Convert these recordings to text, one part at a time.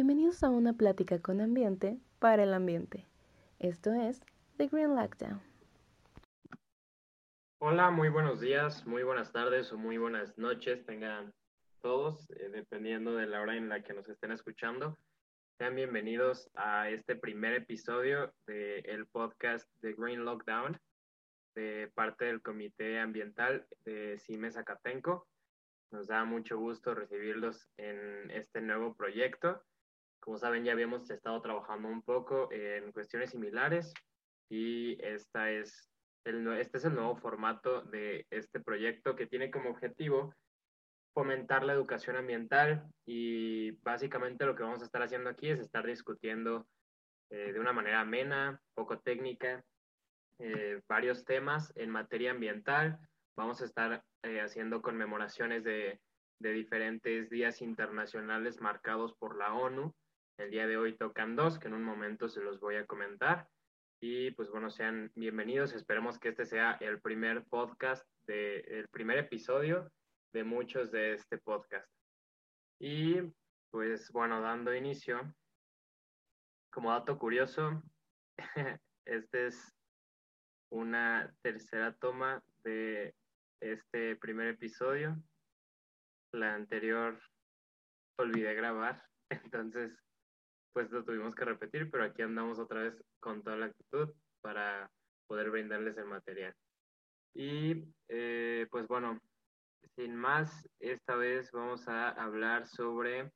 Bienvenidos a una plática con ambiente para el ambiente. Esto es The Green Lockdown. Hola, muy buenos días, muy buenas tardes o muy buenas noches tengan todos, eh, dependiendo de la hora en la que nos estén escuchando. Sean bienvenidos a este primer episodio del podcast The Green Lockdown de parte del Comité Ambiental de CIME Zacatenco. Nos da mucho gusto recibirlos en este nuevo proyecto. Como saben, ya habíamos estado trabajando un poco en cuestiones similares y esta es el, este es el nuevo formato de este proyecto que tiene como objetivo fomentar la educación ambiental y básicamente lo que vamos a estar haciendo aquí es estar discutiendo eh, de una manera amena, poco técnica, eh, varios temas en materia ambiental. Vamos a estar eh, haciendo conmemoraciones de, de diferentes días internacionales marcados por la ONU. El día de hoy tocan dos, que en un momento se los voy a comentar. Y pues bueno, sean bienvenidos. Esperemos que este sea el primer podcast, de, el primer episodio de muchos de este podcast. Y pues bueno, dando inicio, como dato curioso, este es una tercera toma de este primer episodio. La anterior olvidé grabar, entonces pues lo tuvimos que repetir, pero aquí andamos otra vez con toda la actitud para poder brindarles el material. Y eh, pues bueno, sin más, esta vez vamos a hablar sobre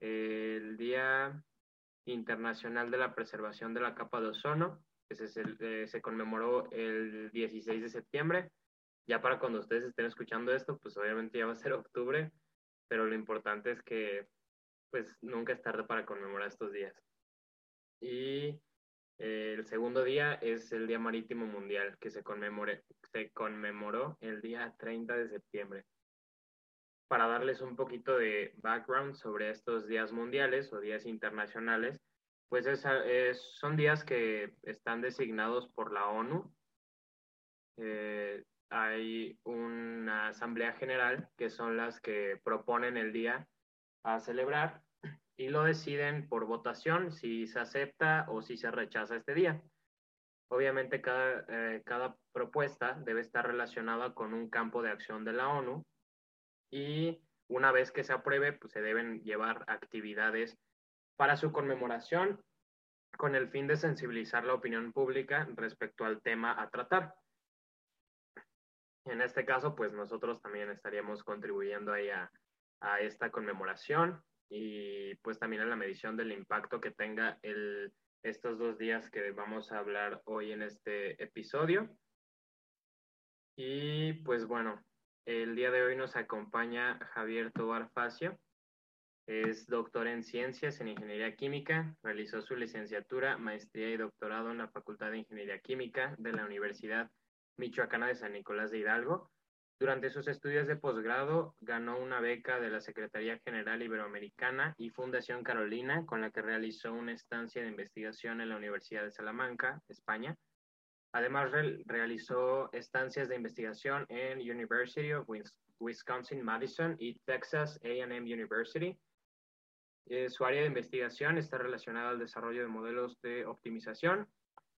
el Día Internacional de la Preservación de la Capa de Ozono, que se, eh, se conmemoró el 16 de septiembre. Ya para cuando ustedes estén escuchando esto, pues obviamente ya va a ser octubre, pero lo importante es que pues nunca es tarde para conmemorar estos días. Y eh, el segundo día es el Día Marítimo Mundial, que se, conmemore, se conmemoró el día 30 de septiembre. Para darles un poquito de background sobre estos días mundiales o días internacionales, pues es, son días que están designados por la ONU. Eh, hay una asamblea general que son las que proponen el día a celebrar y lo deciden por votación si se acepta o si se rechaza este día. Obviamente cada, eh, cada propuesta debe estar relacionada con un campo de acción de la ONU y una vez que se apruebe, pues se deben llevar actividades para su conmemoración con el fin de sensibilizar la opinión pública respecto al tema a tratar. En este caso, pues nosotros también estaríamos contribuyendo ahí a, a esta conmemoración y pues también a la medición del impacto que tenga el, estos dos días que vamos a hablar hoy en este episodio. Y pues bueno, el día de hoy nos acompaña Javier Tobar Facio. Es doctor en ciencias en ingeniería química. Realizó su licenciatura, maestría y doctorado en la Facultad de Ingeniería Química de la Universidad Michoacana de San Nicolás de Hidalgo durante sus estudios de posgrado, ganó una beca de la Secretaría General Iberoamericana y Fundación Carolina, con la que realizó una estancia de investigación en la Universidad de Salamanca, España. Además, realizó estancias de investigación en University of Wisconsin-Madison y Texas AM University. Eh, su área de investigación está relacionada al desarrollo de modelos de optimización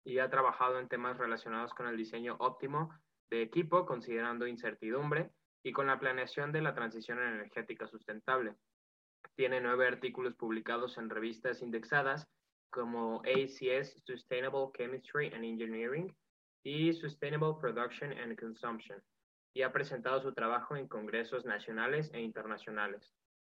y ha trabajado en temas relacionados con el diseño óptimo de equipo considerando incertidumbre y con la planeación de la transición energética sustentable. Tiene nueve artículos publicados en revistas indexadas como ACS Sustainable Chemistry and Engineering y Sustainable Production and Consumption y ha presentado su trabajo en congresos nacionales e internacionales.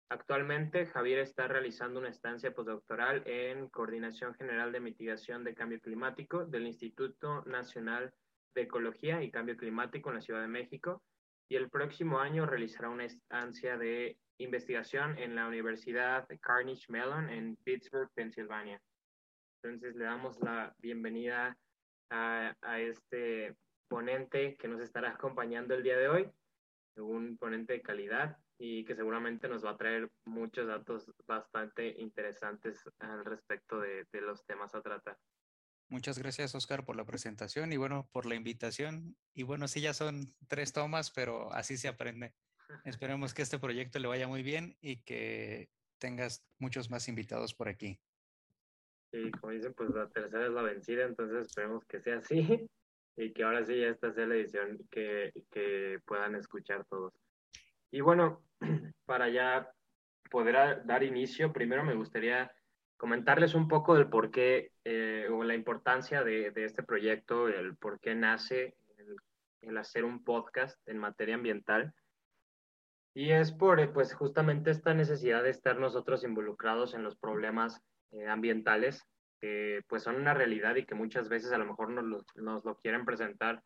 Actualmente, Javier está realizando una estancia postdoctoral en Coordinación General de Mitigación de Cambio Climático del Instituto Nacional de Ecología y Cambio Climático en la Ciudad de México y el próximo año realizará una estancia de investigación en la Universidad Carnegie Mellon en Pittsburgh, Pensilvania. Entonces le damos la bienvenida a, este ponente que nos estará acompañando el día de hoy, un ponente de calidad y que seguramente nos va a traer muchos datos bastante interesantes al respecto de los temas a tratar. Muchas gracias, Oscar, por la presentación y bueno, por la invitación. Y bueno, sí, ya son tres tomas, pero así se aprende. Esperemos que este proyecto le vaya muy bien y que tengas muchos más invitados por aquí. Sí, como dicen, pues la tercera es la vencida, entonces esperemos que sea así y que ahora sí ya esta sea la edición que, que puedan escuchar todos. Y bueno, para ya poder dar inicio, primero me gustaría comentarles un poco del por qué eh, o la importancia de, este proyecto, el por qué nace el, hacer un podcast en materia ambiental. Y es por pues justamente esta necesidad de estar nosotros involucrados en los problemas eh, ambientales que pues son una realidad y que muchas veces a lo mejor nos lo, nos lo quieren presentar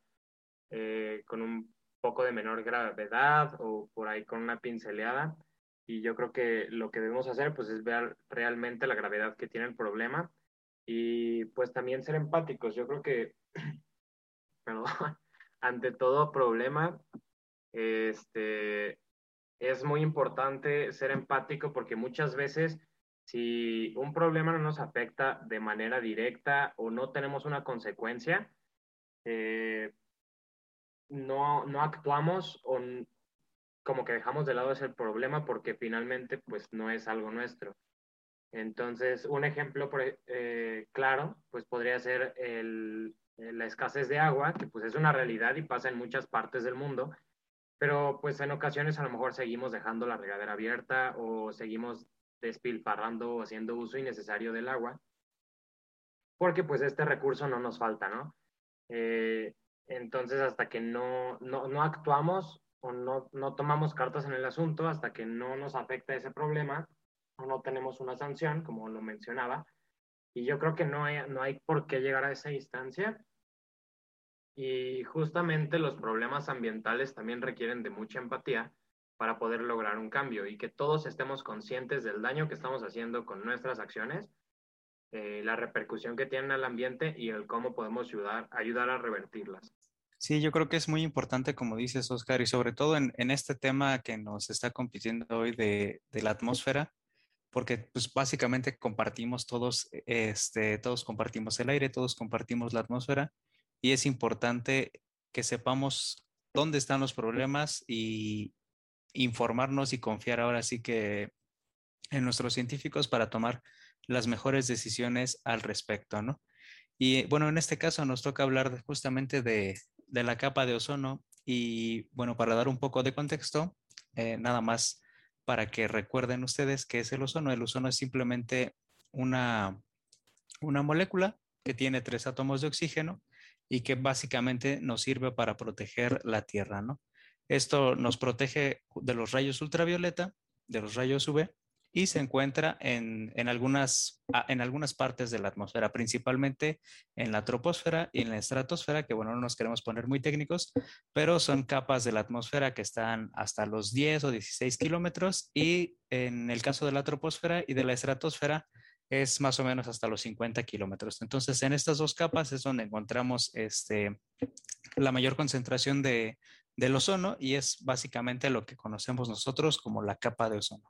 eh, con un poco de menor gravedad o por ahí con una pinceleada. Y yo creo que lo que debemos hacer pues es ver realmente la gravedad que tiene el problema y pues también ser empáticos. Yo creo que, perdón, ante todo problema, este, es muy importante ser empático porque muchas veces si un problema no nos afecta de manera directa o no tenemos una consecuencia, eh, no, no actuamos o como que dejamos de lado ese problema porque finalmente pues no es algo nuestro. Entonces, un ejemplo eh, claro, pues podría ser el, la escasez de agua, que pues es una realidad y pasa en muchas partes del mundo, pero pues en ocasiones a lo mejor seguimos dejando la regadera abierta o seguimos despilfarrando o haciendo uso innecesario del agua, porque pues este recurso no nos falta, ¿no? Eh, entonces, hasta que no, no, no actuamos o no, no, tomamos cartas en el asunto, hasta que no nos afecta ese problema o no tenemos una sanción, como lo mencionaba, y yo creo que no hay, no hay por qué llegar a esa instancia. Y justamente los problemas ambientales también requieren de mucha empatía para poder lograr un cambio y que todos estemos conscientes del daño que estamos haciendo con nuestras acciones, eh, la repercusión que tienen al ambiente y el cómo podemos ayudar, ayudar a revertirlas. Sí, yo creo que es muy importante, como dices, Oscar, y sobre todo en, este tema que nos está compitiendo hoy de, la atmósfera, porque pues básicamente compartimos todos, este, todos compartimos el aire, todos compartimos la atmósfera, y es importante que sepamos dónde están los problemas y, informarnos y confiar ahora sí que en nuestros científicos para tomar las mejores decisiones al respecto, ¿no? Y bueno, en este caso nos toca hablar justamente de, de, la capa de ozono y bueno, para dar un poco de contexto, eh, nada más para que recuerden ustedes qué es el ozono. El ozono es simplemente una, una molécula que tiene tres átomos de oxígeno y que básicamente nos sirve para proteger la Tierra, ¿no? Esto nos protege de los rayos ultravioleta, de los rayos UV, y se encuentra en, en, algunas, en algunas partes de la atmósfera, principalmente en la troposfera y en la estratosfera, que bueno, no nos queremos poner muy técnicos, pero son capas de la atmósfera que están hasta los 10 o 16 kilómetros y en el caso de la troposfera y de la estratosfera es más o menos hasta los 50 kilómetros. Entonces, en estas dos capas es donde encontramos este, la mayor concentración de, del ozono y es básicamente lo que conocemos nosotros como la capa de ozono.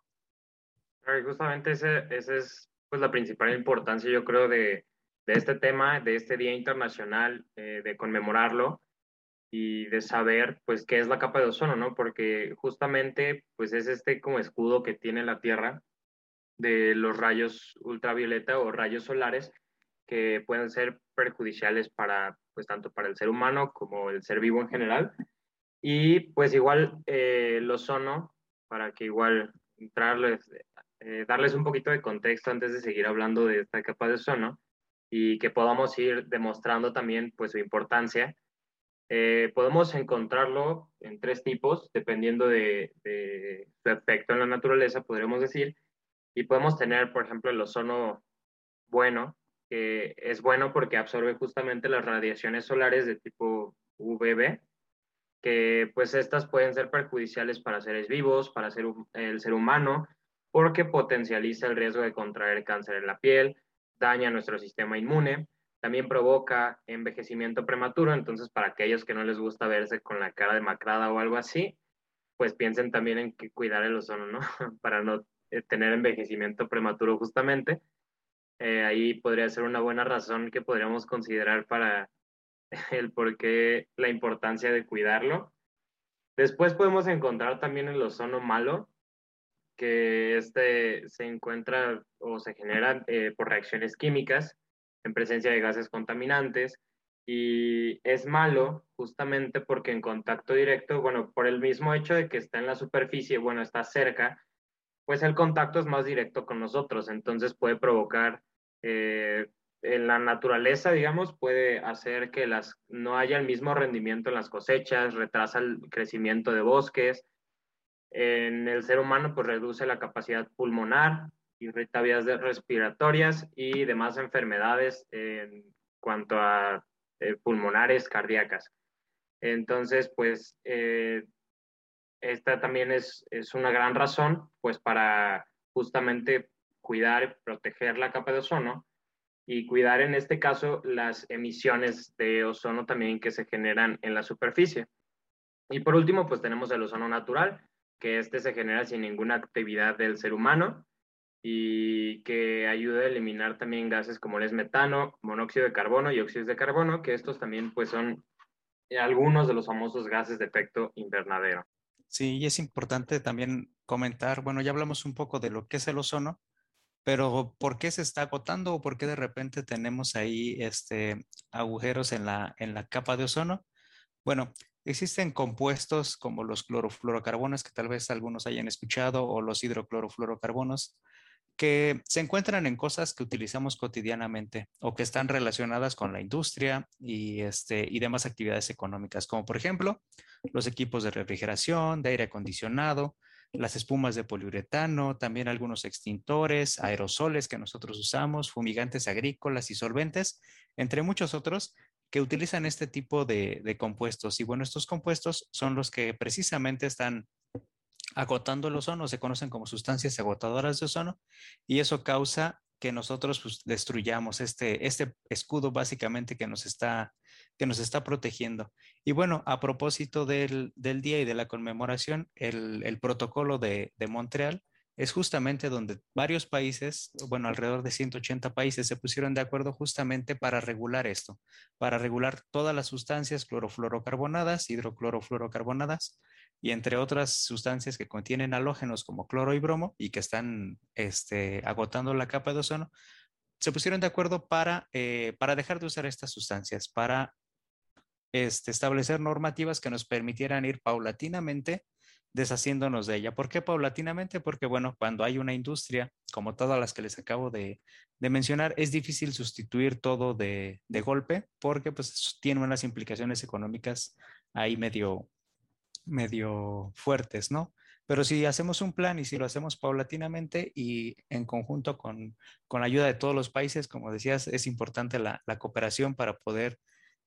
Justamente esa ese es pues, la principal importancia, yo creo, de, de este tema, de este Día Internacional, eh, de conmemorarlo y de saber, pues, qué es la capa de ozono, ¿no? Porque justamente, pues, es este como escudo que tiene la Tierra de los rayos ultravioleta o rayos solares que pueden ser perjudiciales para, pues, tanto para el ser humano como el ser vivo en general y pues igual eh, el ozono, para que igual entrarles, eh, darles un poquito de contexto antes de seguir hablando de esta capa de ozono y que podamos ir demostrando también pues su importancia. Eh, podemos encontrarlo en tres tipos, dependiendo de, su efecto en la naturaleza, podríamos decir. Y podemos tener, por ejemplo, el ozono bueno, que es bueno porque absorbe justamente las radiaciones solares de tipo UVB, que pues estas pueden ser perjudiciales para seres vivos, para ser, el ser humano, porque potencializa el riesgo de contraer cáncer en la piel, daña nuestro sistema inmune, también provoca envejecimiento prematuro, entonces para aquellos que no les gusta verse con la cara demacrada o algo así, pues piensen también en que cuidar el ozono, ¿no? para no eh, tener envejecimiento prematuro justamente. Eh, ahí podría ser una buena razón que podríamos considerar para el por qué la importancia de cuidarlo. Después podemos encontrar también el ozono malo, que este se encuentra o se genera eh, por reacciones químicas en presencia de gases contaminantes y es malo justamente porque en contacto directo, bueno, por el mismo hecho de que está en la superficie, bueno, está cerca, pues el contacto es más directo con nosotros, entonces puede provocar eh, en la naturaleza, digamos, puede hacer que las, no haya el mismo rendimiento en las cosechas, retrasa el crecimiento de bosques. En el ser humano, pues reduce la capacidad pulmonar, irrita vías respiratorias y demás enfermedades en cuanto a eh, pulmonares cardíacas. Entonces, pues, eh, esta también es, es una gran razón, pues, para justamente cuidar y proteger la capa de ozono y cuidar en este caso las emisiones de ozono también que se generan en la superficie. Y por último, pues tenemos el ozono natural, que este se genera sin ninguna actividad del ser humano y que ayuda a eliminar también gases como el metano, monóxido de carbono y óxidos de carbono, que estos también pues son algunos de los famosos gases de efecto invernadero. Sí, y es importante también comentar, bueno, ya hablamos un poco de lo que es el ozono, pero ¿por qué se está agotando o por qué de repente tenemos ahí este, agujeros en la, en la capa de ozono? Bueno, existen compuestos como los clorofluorocarbonos que tal vez algunos hayan escuchado o los hidroclorofluorocarbonos que se encuentran en cosas que utilizamos cotidianamente o que están relacionadas con la industria y, este, y demás actividades económicas, como por ejemplo los equipos de refrigeración, de aire acondicionado, las espumas de poliuretano, también algunos extintores, aerosoles que nosotros usamos, fumigantes agrícolas y solventes, entre muchos otros que utilizan este tipo de, compuestos. Y bueno, estos compuestos son los que precisamente están agotando el ozono, se conocen como sustancias agotadoras de ozono, y eso causa que nosotros pues, destruyamos este, este escudo básicamente que nos está que nos está protegiendo. Y bueno, a propósito del, día y de la conmemoración, el, protocolo de, Montreal es justamente donde varios países, bueno, alrededor de 180 países se pusieron de acuerdo justamente para regular esto, para regular todas las sustancias clorofluorocarbonadas, hidroclorofluorocarbonadas y entre otras sustancias que contienen halógenos como cloro y bromo y que están este, agotando la capa de ozono, se pusieron de acuerdo para, eh, para dejar de usar estas sustancias, para este, establecer normativas que nos permitieran ir paulatinamente deshaciéndonos de ella. ¿Por qué paulatinamente? Porque, bueno, cuando hay una industria, como todas las que les acabo de, mencionar, es difícil sustituir todo de, golpe porque pues tiene unas implicaciones económicas ahí medio, medio fuertes, ¿no? Pero si hacemos un plan y si lo hacemos paulatinamente y en conjunto con, la ayuda de todos los países, como decías, es importante la, cooperación para poder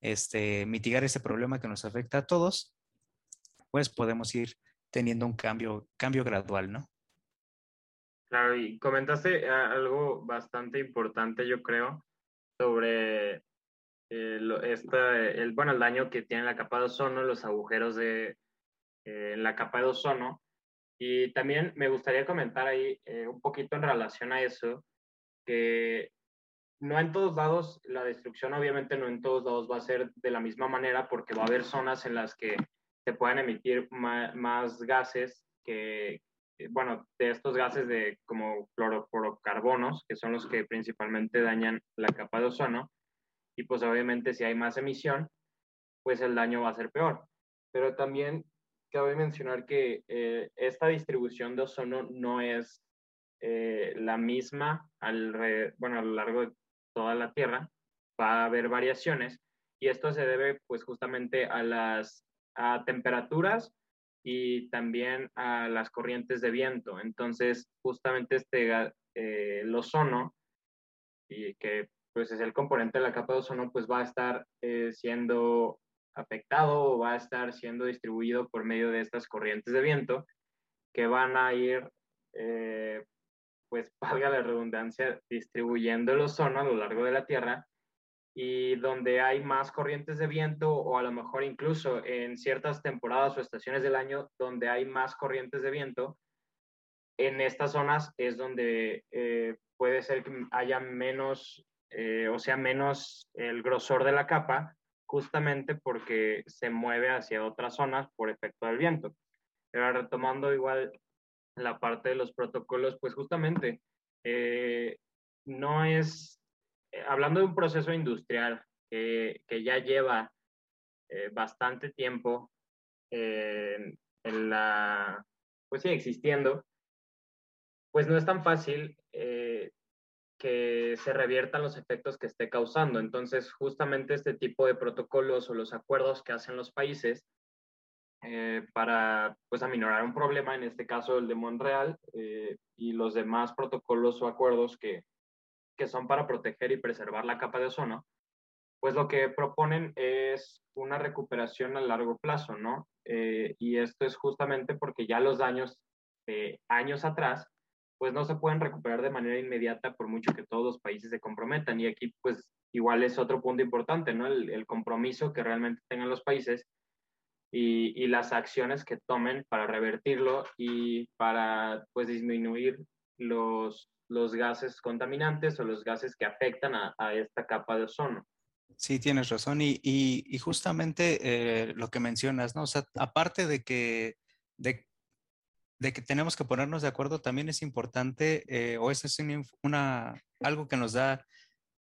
este, mitigar ese problema que nos afecta a todos, pues podemos ir teniendo un cambio, cambio gradual, ¿no? Claro, y comentaste ah, algo bastante importante, yo creo, sobre el, bueno, el daño que tiene la capa de ozono, los agujeros de eh, la capa de ozono, y también me gustaría comentar ahí eh, un poquito en relación a eso, que no en todos lados, la destrucción obviamente no en todos lados va a ser de la misma manera porque va a haber zonas en las que se pueden emitir más, gases que, eh, bueno, de estos gases de como clorofluorocarbonos, que son los que principalmente dañan la capa de ozono, y pues obviamente si hay más emisión, pues el daño va a ser peor. Pero también cabe mencionar que eh, esta distribución de ozono no es eh, la misma al, bueno, a lo largo de toda la Tierra. Va a haber variaciones y esto se debe pues justamente a las a temperaturas y también a las corrientes de viento. Entonces, justamente este, eh, el ozono, y que pues es el componente de la capa de ozono, pues va a estar siendo afectado o va a estar siendo distribuido por medio de estas corrientes de viento que van a ir, eh, pues valga la redundancia, distribuyendo el ozono a lo largo de la Tierra y donde hay más corrientes de viento o a lo mejor incluso en ciertas temporadas o estaciones del año donde hay más corrientes de viento, en estas zonas es donde eh, puede ser que haya menos, eh, o sea, menos el grosor de la capa justamente porque se mueve hacia otras zonas por efecto del viento. Pero retomando igual la parte de los protocolos, pues justamente eh, no es, hablando de un proceso industrial que, ya lleva eh, bastante tiempo en la, pues sí, existiendo, pues no es tan fácil que se reviertan los efectos que esté causando. Entonces, justamente este tipo de protocolos o los acuerdos que hacen los países eh, para pues aminorar un problema, en este caso el de Montreal, eh, y los demás protocolos o acuerdos que, que son para proteger y preservar la capa de ozono, pues lo que proponen es una recuperación a largo plazo, ¿no? Eh, y esto es justamente porque ya los daños de años atrás, pues no se pueden recuperar de manera inmediata por mucho que todos los países se comprometan. Y aquí, pues igual es otro punto importante, ¿no? El, compromiso que realmente tengan los países y, las acciones que tomen para revertirlo y para pues disminuir los, los gases contaminantes o los gases que afectan a, esta capa de ozono. Sí, tienes razón. Y, justamente eh, lo que mencionas, ¿no? O sea, aparte de que, de, que tenemos que ponernos de acuerdo, también es importante, eh, o eso es una, algo que nos da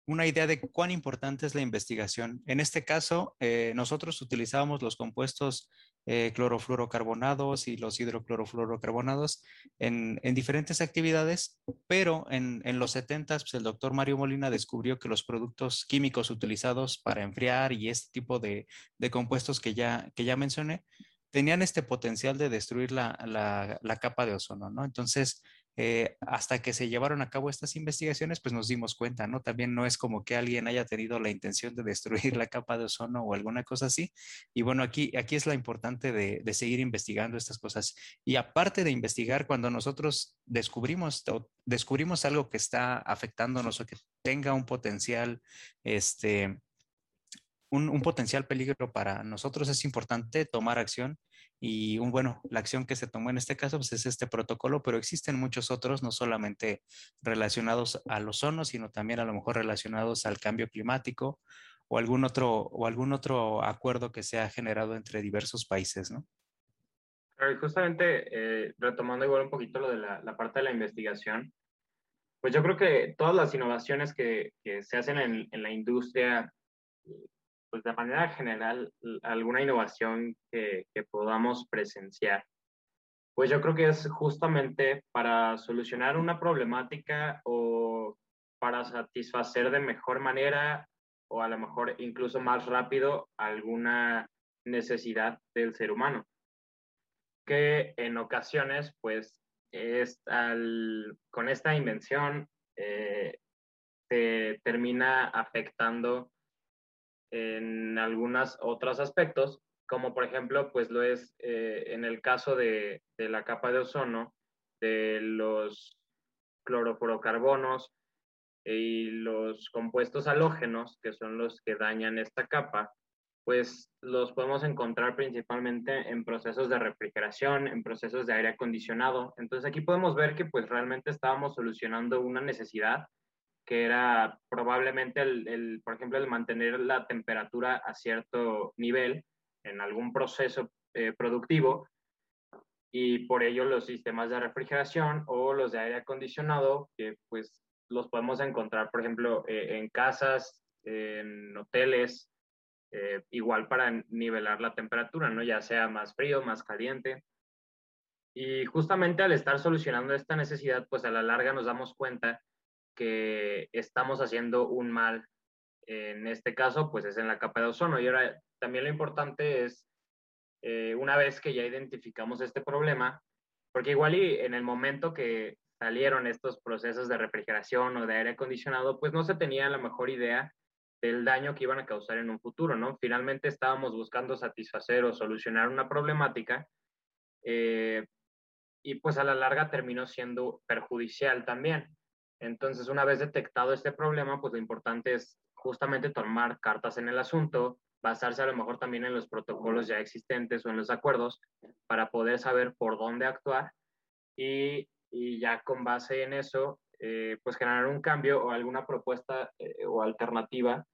una idea de cuán importante es la investigación. En este caso, eh, nosotros utilizábamos los compuestos eh, clorofluorocarbonados y los hidroclorofluorocarbonados en, diferentes actividades, pero en, los 70 pues, el doctor Mario Molina descubrió que los productos químicos utilizados para enfriar y este tipo de, compuestos que ya, que ya mencioné, tenían este potencial de destruir la, la capa de ozono, ¿no? Entonces, eh, hasta que se llevaron a cabo estas investigaciones, pues nos dimos cuenta, ¿no? También no es como que alguien haya tenido la intención de destruir la capa de ozono o alguna cosa así. Y bueno, aquí, aquí es la importante de, de seguir investigando estas cosas. Y aparte de investigar, cuando nosotros descubrimos, descubrimos algo que está afectándonos o que tenga un potencial, este, un, un potencial peligro para nosotros, es importante tomar acción y bueno, la acción que se tomó en este caso pues, es este protocolo, pero existen muchos otros, no solamente relacionados al ozono, sino también a lo mejor relacionados al cambio climático o algún otro, o algún otro acuerdo que se ha generado entre diversos países, ¿no? justamente eh, retomando igual un poquito lo de la, parte de la investigación, pues yo creo que todas las innovaciones que, se hacen en, en la industria pues de manera general, alguna innovación que, podamos presenciar. Pues yo creo que es justamente para solucionar una problemática o para satisfacer de mejor manera o a lo mejor incluso más rápido alguna necesidad del ser humano. Que en ocasiones, pues, es con esta invención eh, se termina afectando en algunos otros aspectos, como por ejemplo, pues lo es eh, en el caso de, de, la capa de ozono, de los clorofluorocarbonos y los compuestos halógenos, que son los que dañan esta capa, pues los podemos encontrar principalmente en procesos de refrigeración, en procesos de aire acondicionado. Entonces aquí podemos ver que pues realmente estábamos solucionando una necesidad que era probablemente, el, por ejemplo, el mantener la temperatura a cierto nivel en algún proceso eh, productivo y por ello los sistemas de refrigeración o los de aire acondicionado, que pues los podemos encontrar, por ejemplo, eh, en casas, en hoteles, eh, igual para nivelar la temperatura, ¿no? Ya sea más frío, más caliente. Y justamente al estar solucionando esta necesidad, pues a la larga nos damos cuenta que estamos haciendo un mal. En este caso, pues es en la capa de ozono. Y ahora también lo importante es, eh, una vez que ya identificamos este problema, porque igual y en el momento que salieron estos procesos de refrigeración o de aire acondicionado, pues no se tenía la mejor idea del daño que iban a causar en un futuro, ¿no? Finalmente estábamos buscando satisfacer o solucionar una problemática eh, y pues a la larga terminó siendo perjudicial también. Entonces, una vez detectado este problema, pues lo importante es justamente tomar cartas en el asunto, basarse a lo mejor también en los protocolos ya existentes o en los acuerdos para poder saber por dónde actuar y, ya con base en eso, eh, pues generar un cambio o alguna propuesta eh, o alternativa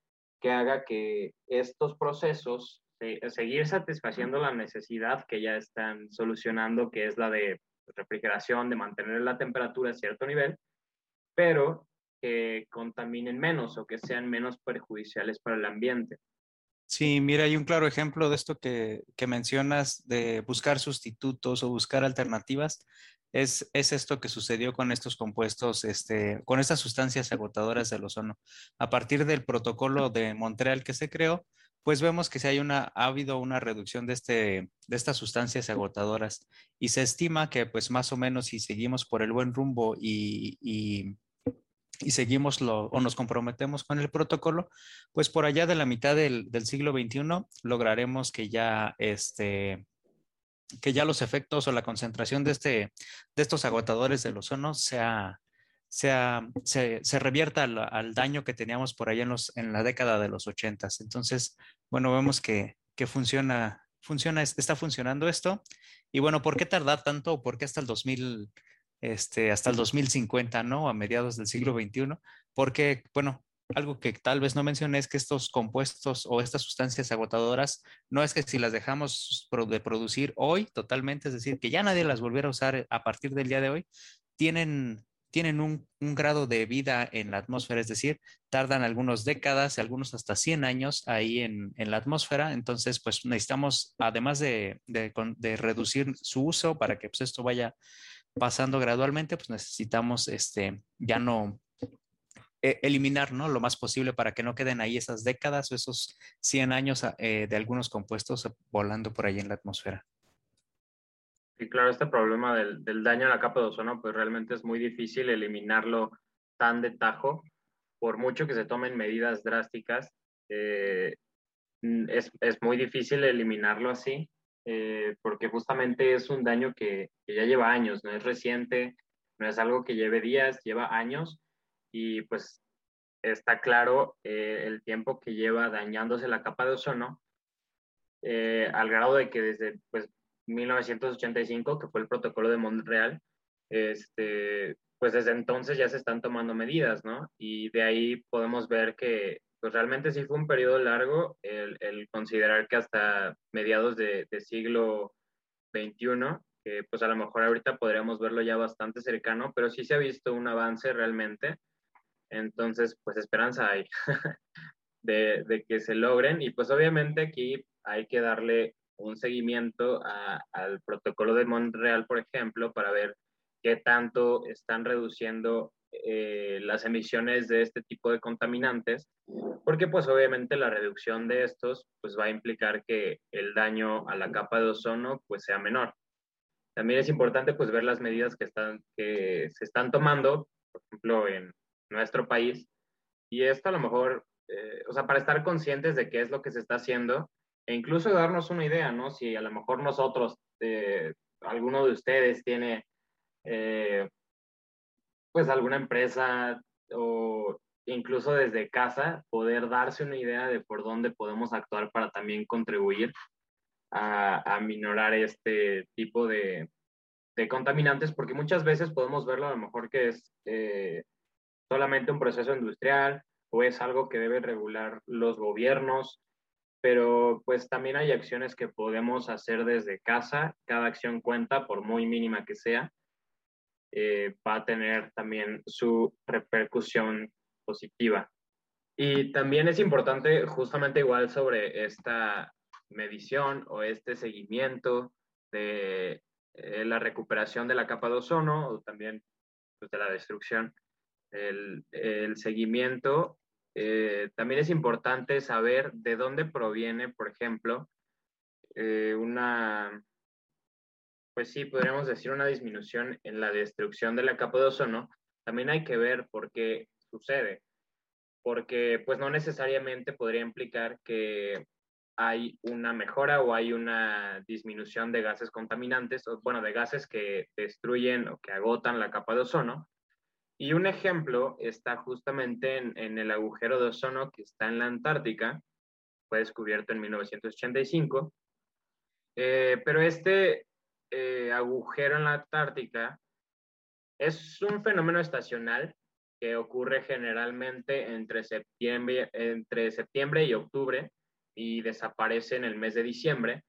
que haga que estos procesos, seguir satisfaciendo la necesidad que ya están solucionando, que es la de refrigeración, de mantener la temperatura a cierto nivel, pero que contaminen menos o que sean menos perjudiciales para el ambiente. Sí, mira, hay un claro ejemplo de esto que, que mencionas, de buscar sustitutos o buscar alternativas. Es, es, esto que sucedió con estos compuestos, este, con estas sustancias agotadoras del ozono. A partir del protocolo de Montreal que se creó, pues vemos que si hay una, ha habido una reducción de, este, de estas sustancias agotadoras y se estima que pues más o menos si seguimos por el buen rumbo y, y y seguimos o nos comprometemos con el protocolo, pues por allá de la mitad del, del siglo XXI lograremos que ya este, que ya los efectos o la concentración de, este, de estos agotadores del ozono sea, sea, se, se revierta al, al, daño que teníamos por allá en, los, en la década de los 80. Entonces, bueno, vemos que, que funciona, funciona, está funcionando esto. Y bueno, ¿por qué tardar tanto? ¿Por qué hasta el 2000? Este, hasta el 2050, ¿no? A mediados del siglo XXI, porque, bueno, algo que tal vez no mencioné es que estos compuestos o estas sustancias agotadoras, no es que si las dejamos de producir hoy totalmente, es decir, que ya nadie las volviera a usar a partir del día de hoy, tienen, tienen un, un grado de vida en la atmósfera, es decir, tardan algunas décadas, algunos hasta 100 años ahí en, en la atmósfera, entonces pues necesitamos, además de, de, de reducir su uso para que pues, esto vaya pasando gradualmente, pues necesitamos este, ya no eh, eliminar ¿no? lo más posible para que no queden ahí esas décadas o esos 100 años eh, de algunos compuestos volando por ahí en la atmósfera. Y claro, este problema del, daño a la capa de ozono, pues realmente es muy difícil eliminarlo tan de tajo, por mucho que se tomen medidas drásticas, eh, es, muy difícil eliminarlo así. Eh, porque justamente es un daño que, que, ya lleva años, no es reciente, no es algo que lleve días, lleva años y pues está claro eh, el tiempo que lleva dañándose la capa de ozono, eh, al grado de que desde pues, 1985, que fue el protocolo de Montreal, este, pues desde entonces ya se están tomando medidas, ¿no? Y de ahí podemos ver que pues realmente sí fue un periodo largo el, el considerar que hasta mediados de, de, siglo XXI, que pues a lo mejor ahorita podríamos verlo ya bastante cercano, pero sí se ha visto un avance realmente. Entonces, pues esperanza hay de, de, que se logren y pues obviamente aquí hay que darle un seguimiento a, al protocolo de Montreal, por ejemplo, para ver qué tanto están reduciendo eh, las emisiones de este tipo de contaminantes, porque pues obviamente la reducción de estos pues va a implicar que el daño a la capa de ozono pues sea menor. También es importante pues ver las medidas que, están, que se están tomando, por ejemplo, en nuestro país, y esto a lo mejor, eh, o sea, para estar conscientes de qué es lo que se está haciendo, e incluso darnos una idea, ¿no? Si a lo mejor nosotros, eh, alguno de ustedes tiene eh, pues alguna empresa o incluso desde casa poder darse una idea de por dónde podemos actuar para también contribuir a, a minorar este tipo de, de, contaminantes, porque muchas veces podemos verlo a lo mejor que es eh, solamente un proceso industrial o es algo que deben regular los gobiernos, pero pues también hay acciones que podemos hacer desde casa, cada acción cuenta por muy mínima que sea eh, va a tener también su repercusión positiva. Y también es importante justamente igual sobre esta medición o este seguimiento de eh, la recuperación de la capa de ozono o también pues, de la destrucción. El, seguimiento eh, también es importante saber de dónde proviene, por ejemplo, una, pues sí, podríamos decir una disminución en la destrucción de la capa de ozono, también hay que ver por qué sucede, porque pues no necesariamente podría implicar que hay una mejora o hay una disminución de gases contaminantes, o bueno, de gases que destruyen o que agotan la capa de ozono. Y un ejemplo está justamente en, el agujero de ozono que está en la Antártica, fue descubierto en 1985. Eh, pero este eh, agujero en la Antártica es un fenómeno estacional que ocurre generalmente entre septiembre, entre septiembre y octubre y desaparece en el mes de diciembre.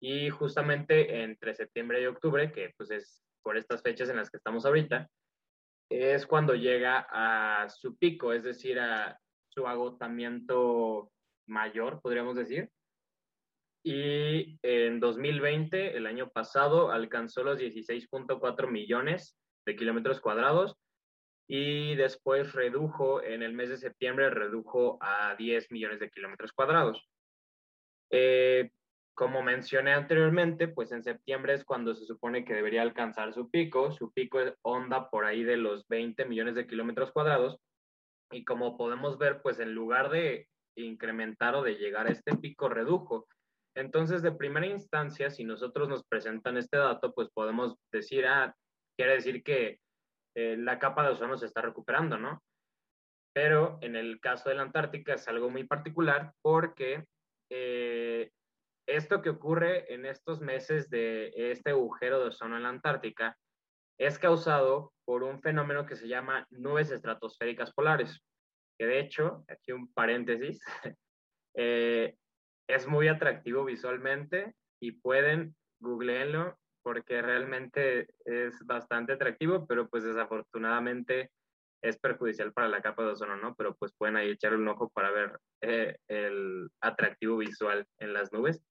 Y justamente entre septiembre y octubre, que pues es por estas fechas en las que estamos ahorita, es cuando llega a su pico, es decir, a su agotamiento mayor, podríamos decir. Y en 2020, el año pasado, alcanzó los 16.4 millones de kilómetros cuadrados y después redujo, en el mes de septiembre, redujo a 10 millones de kilómetros cuadrados. Eh, como mencioné anteriormente, pues en septiembre es cuando se supone que debería alcanzar su pico. Su pico onda por ahí de los 20 millones de kilómetros cuadrados. Y como podemos ver, pues en lugar de incrementar o de llegar a este pico, redujo. Entonces, de primera instancia, si nosotros nos presentan este dato, pues podemos decir, ah, quiere decir que eh, la capa de ozono se está recuperando, ¿no? Pero en el caso de la Antártica es algo muy particular porque eh, esto que ocurre en estos meses de este agujero de ozono en la Antártica es causado por un fenómeno que se llama nubes estratosféricas polares, que de hecho, aquí un paréntesis, eh, es muy atractivo visualmente y pueden googleenlo porque realmente es bastante atractivo, pero pues desafortunadamente es perjudicial para la capa de ozono, ¿no? Pero pues pueden ahí echar un ojo para ver eh, el atractivo visual en las nubes.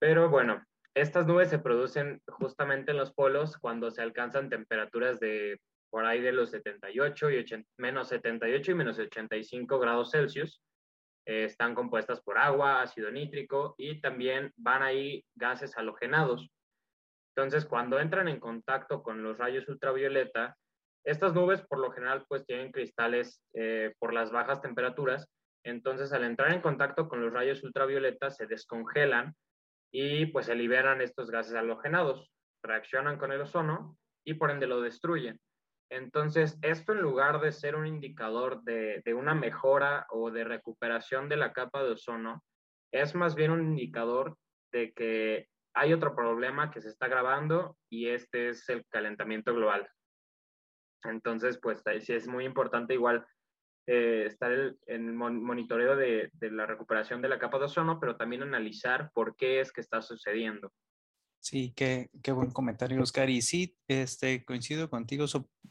Pero bueno, estas nubes se producen justamente en los polos cuando se alcanzan temperaturas de por ahí de los 78 y menos 78 y menos 85 grados Celsius. Eh, están compuestas por agua, ácido nítrico y también van ahí gases halogenados. Entonces, cuando entran en contacto con los rayos ultravioleta, estas nubes por lo general pues tienen cristales eh, por las bajas temperaturas. Entonces, al entrar en contacto con los rayos ultravioleta, se descongelan y pues se liberan estos gases halogenados, reaccionan con el ozono y por ende lo destruyen. Entonces, esto en lugar de ser un indicador de, de, una mejora o de recuperación de la capa de ozono, es más bien un indicador de que hay otro problema que se está grabando y este es el calentamiento global. Entonces, pues sí es muy importante igual eh, estar en el monitoreo de, la recuperación de la capa de ozono, pero también analizar por qué es que está sucediendo. Sí, qué, qué buen comentario, Oscar. Y sí, este, coincido contigo.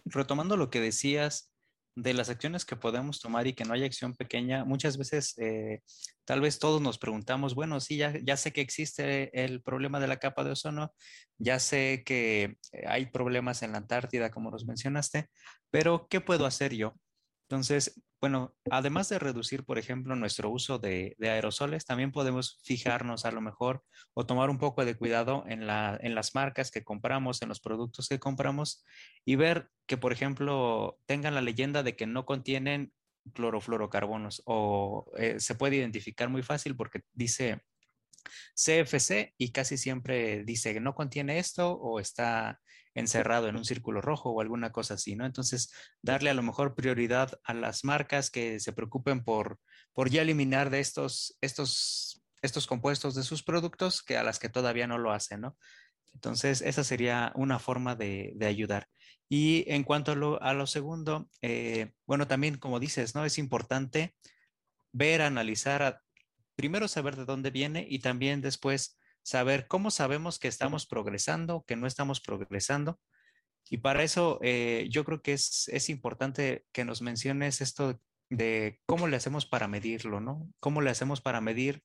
retomando lo que decías de las acciones que podemos tomar y que no hay acción pequeña, muchas veces eh, tal vez todos nos preguntamos, bueno, sí, ya, ya sé que existe el problema de la capa de ozono, ya sé que hay problemas en la Antártida, como nos mencionaste, pero ¿qué puedo hacer yo? Entonces, bueno, además de reducir, por ejemplo, nuestro uso de, aerosoles, también podemos fijarnos a lo mejor o tomar un poco de cuidado en, las marcas que compramos, en los productos que compramos y ver que, por ejemplo, tengan la leyenda de que no contienen clorofluorocarbonos o eh, se puede identificar muy fácil porque dice CFC y casi siempre dice que no contiene esto o está encerrado en un círculo rojo o alguna cosa así, ¿no? Entonces, darle a lo mejor prioridad a las marcas que se preocupen por, por ya eliminar de estos, estos, estos compuestos de sus productos que a las que todavía no lo hacen, ¿no? Entonces, esa sería una forma de, ayudar. Y en cuanto a lo, a lo segundo, eh, bueno, también como dices, ¿no? Es importante ver, analizar, primero saber de dónde viene y también después saber cómo sabemos que estamos progresando, que no estamos progresando. Y para eso eh, yo creo que es, es, importante que nos menciones esto de cómo le hacemos para medirlo, ¿no? ¿Cómo le hacemos para medir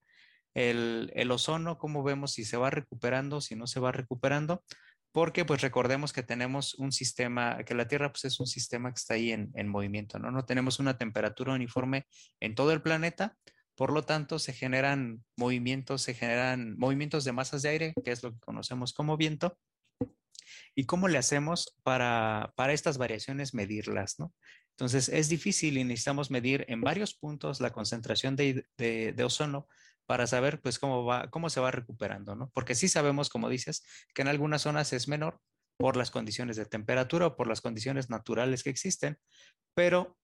el, el, ozono? ¿Cómo vemos si se va recuperando, si no se va recuperando? Porque pues recordemos que tenemos un sistema, que la Tierra pues es un sistema que está ahí en, en movimiento, ¿no? No tenemos una temperatura uniforme en todo el planeta, por lo tanto, se generan movimientos, se generan movimientos de masas de aire, que es lo que conocemos como viento. ¿Y cómo le hacemos para, para estas variaciones medirlas? ¿no? Entonces, es difícil y necesitamos medir en varios puntos la concentración de, ozono para saber pues cómo, va, cómo se va recuperando, ¿no? Porque sí sabemos, como dices, que en algunas zonas es menor por las condiciones de temperatura o por las condiciones naturales que existen, pero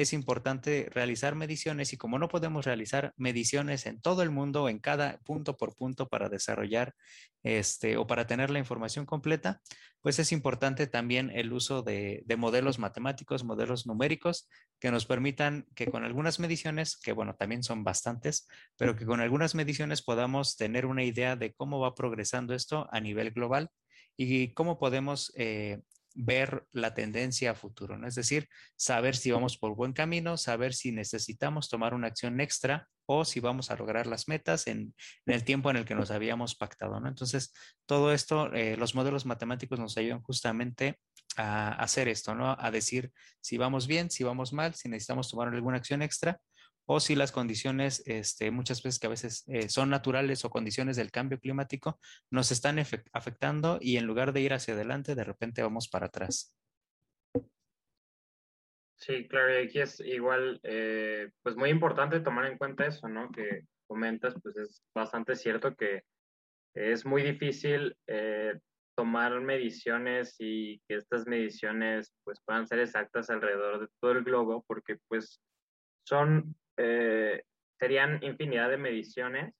es importante realizar mediciones y como no podemos realizar mediciones en todo el mundo, en cada punto por punto para desarrollar este o para tener la información completa, pues es importante también el uso de, modelos matemáticos, modelos numéricos que nos permitan que con algunas mediciones, que bueno, también son bastantes, pero que con algunas mediciones podamos tener una idea de cómo va progresando esto a nivel global y cómo podemos eh, ver la tendencia a futuro, ¿no? Es decir, saber si vamos por buen camino, saber si necesitamos tomar una acción extra o si vamos a lograr las metas en, el tiempo en el que nos habíamos pactado, ¿no? Entonces, todo esto, eh, los modelos matemáticos nos ayudan justamente a hacer esto, ¿no? A decir si vamos bien, si vamos mal, si necesitamos tomar alguna acción extra o si las condiciones, este, muchas veces que a veces eh, son naturales o condiciones del cambio climático, nos están afectando y en lugar de ir hacia adelante, de repente vamos para atrás. Sí, claro, y aquí es igual, eh, pues muy importante tomar en cuenta eso, ¿no? Que comentas, pues es bastante cierto que es muy difícil eh, tomar mediciones y que estas mediciones pues puedan ser exactas alrededor de todo el globo, porque pues son eh, serían infinidad de mediciones